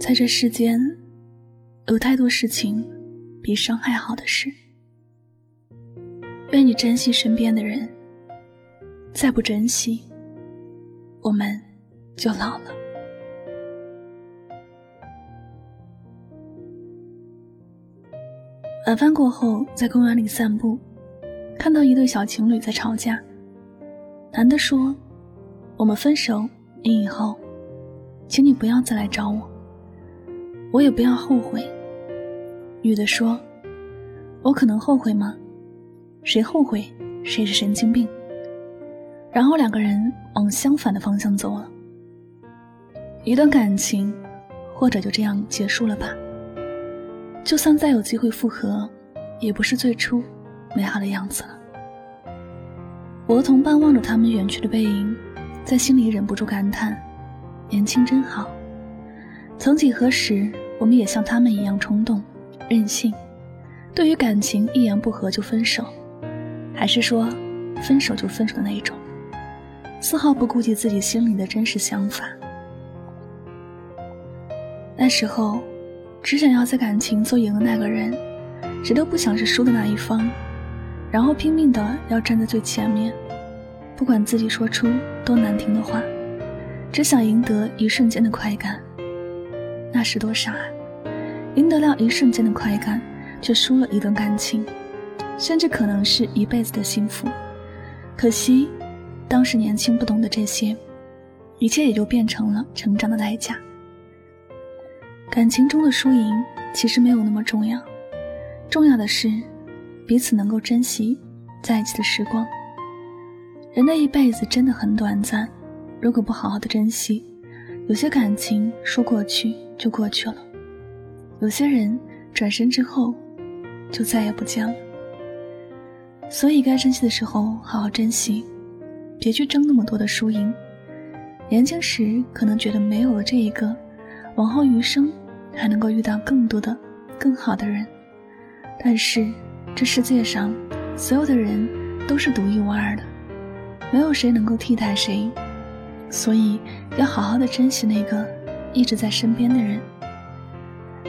在这世间，有太多事情比伤害好的事。愿你珍惜身边的人，再不珍惜，我们就老了。晚饭过后，在公园里散步，看到一对小情侣在吵架。男的说：“我们分手，你以后，请你不要再来找我。”我也不要后悔。女的说：“我可能后悔吗？谁后悔谁是神经病。”然后两个人往相反的方向走了。一段感情，或者就这样结束了吧。就算再有机会复合，也不是最初美好的样子了。我和同伴望着他们远去的背影，在心里忍不住感叹：年轻真好。曾几何时，我们也像他们一样冲动、任性，对于感情一言不合就分手，还是说分手就分手的那一种，丝毫不顾及自己心里的真实想法。那时候，只想要在感情做赢的那个人，谁都不想是输的那一方，然后拼命的要站在最前面，不管自己说出多难听的话，只想赢得一瞬间的快感。那是多傻啊！赢得了一瞬间的快感，却输了一段感情，甚至可能是一辈子的幸福。可惜，当时年轻不懂得这些，一切也就变成了成长的代价。感情中的输赢其实没有那么重要，重要的是彼此能够珍惜在一起的时光。人的一辈子真的很短暂，如果不好好的珍惜，有些感情说过去。就过去了。有些人转身之后，就再也不见了。所以该珍惜的时候好好珍惜，别去争那么多的输赢。年轻时可能觉得没有了这一个，往后余生还能够遇到更多的、更好的人。但是这世界上所有的人都是独一无二的，没有谁能够替代谁。所以要好好的珍惜那个。一直在身边的人，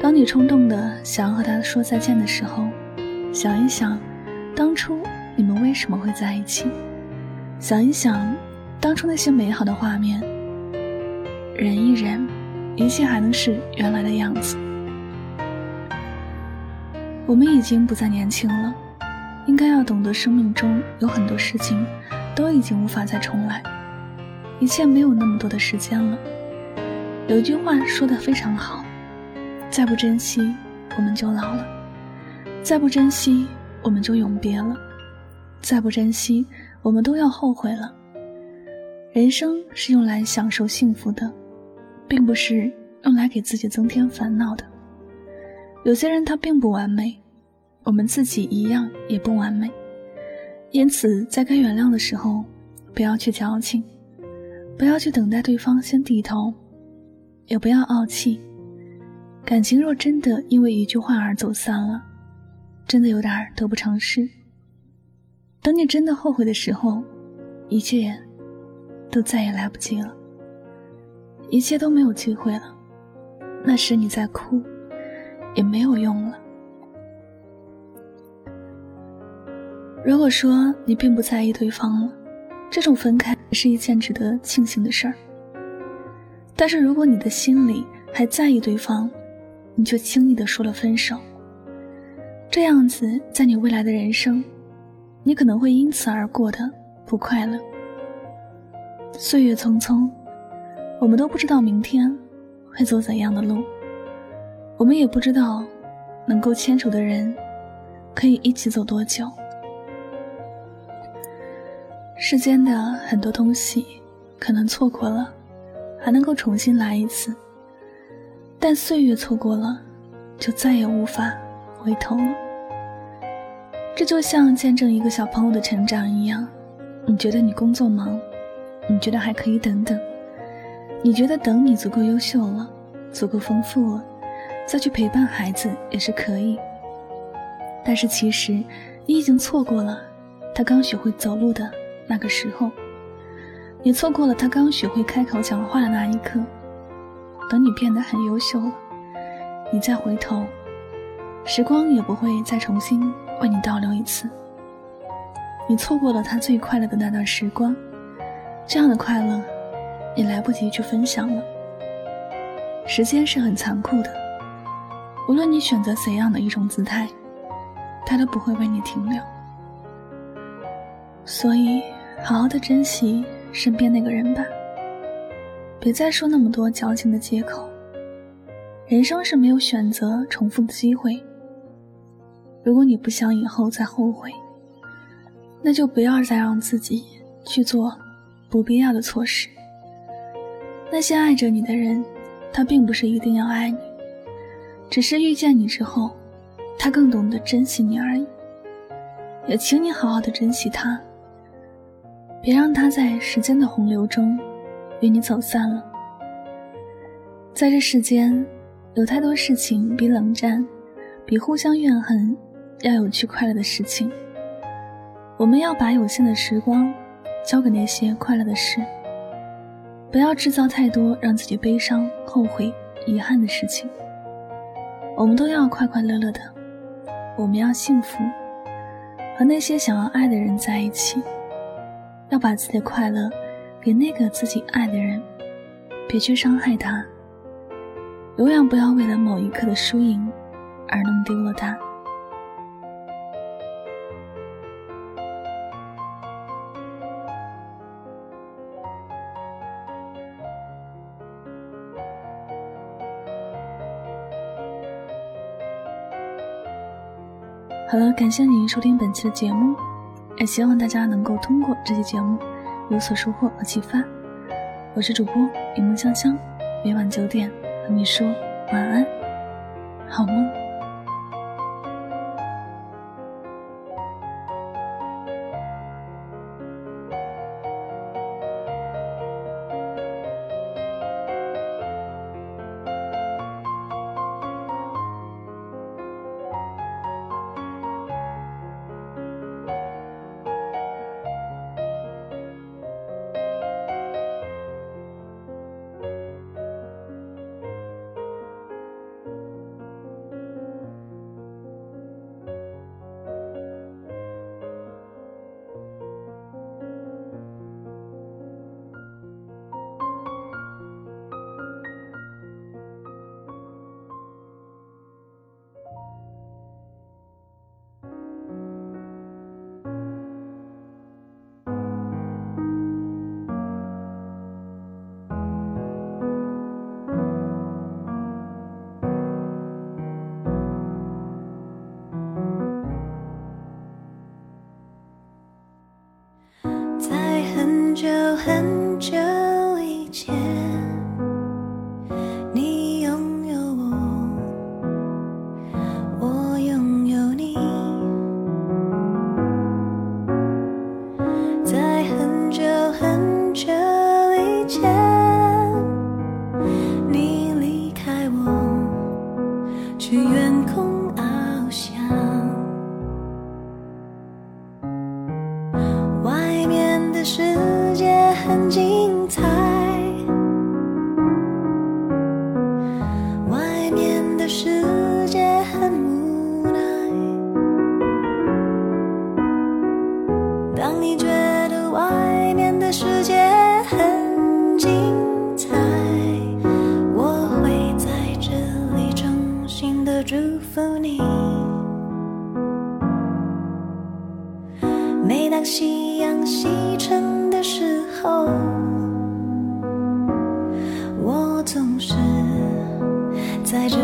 当你冲动的想要和他说再见的时候，想一想，当初你们为什么会在一起？想一想，当初那些美好的画面。忍一忍，一切还能是原来的样子。我们已经不再年轻了，应该要懂得，生命中有很多事情都已经无法再重来，一切没有那么多的时间了。有句话说的非常好：“再不珍惜，我们就老了；再不珍惜，我们就永别了；再不珍惜，我们都要后悔了。”人生是用来享受幸福的，并不是用来给自己增添烦恼的。有些人他并不完美，我们自己一样也不完美，因此在该原谅的时候，不要去矫情，不要去等待对方先低头。也不要傲气，感情若真的因为一句话而走散了，真的有点得不偿失。等你真的后悔的时候，一切都再也来不及了，一切都没有机会了。那时你再哭，也没有用了。如果说你并不在意对方了，这种分开是一件值得庆幸的事儿。但是，如果你的心里还在意对方，你就轻易的说了分手。这样子，在你未来的人生，你可能会因此而过得不快乐。岁月匆匆，我们都不知道明天会走怎样的路，我们也不知道能够牵手的人可以一起走多久。世间的很多东西，可能错过了，还能够重新来一次；但岁月错过了，就再也无法回头了。这就像见证一个小朋友的成长一样，你觉得你工作忙，你觉得还可以等等，你觉得等你足够优秀了，足够丰富了，再去陪伴孩子也是可以。但是其实，你已经错过了他刚学会走路的。那个时候，你错过了他刚学会开口讲话的那一刻。等你变得很优秀了，你再回头，时光也不会再重新为你倒流一次。你错过了他最快乐的那段时光，这样的快乐，你来不及去分享了。时间是很残酷的，无论你选择怎样的一种姿态，它都不会为你停留。所以，好好的珍惜身边那个人吧，别再说那么多矫情的借口。人生是没有选择重复的机会。如果你不想以后再后悔，那就不要再让自己去做不必要的错事。那些爱着你的人，他并不是一定要爱你，只是遇见你之后，他更懂得珍惜你而已。也请你好好的珍惜他。别让他在时间的洪流中与你走散了。在这世间，有太多事情比冷战、比互相怨恨要有趣快乐的事情。我们要把有限的时光交给那些快乐的事，不要制造太多让自己悲伤、后悔、遗憾的事情。我们都要快快乐乐的，我们要幸福，和那些想要爱的人在一起。要把自己的快乐给那个自己爱的人，别去伤害他。永远不要为了某一刻的输赢而弄丢了他。好了，感谢您收听本期的节目。也希望大家能够通过这期节目有所收获和启发。我是主播云梦香香，每晚九点和你说晚安，好梦。每当夕阳西沉的时候我总是在这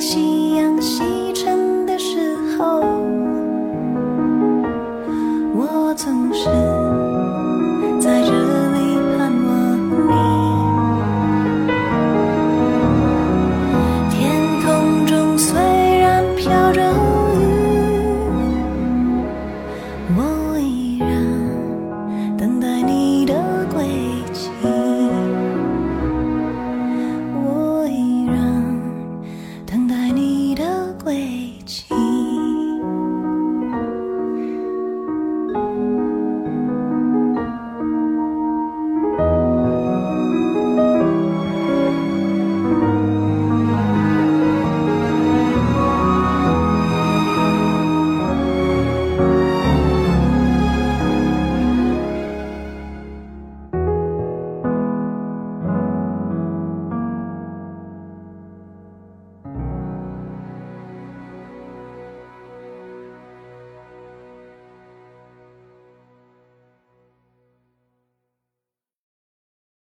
夕阳西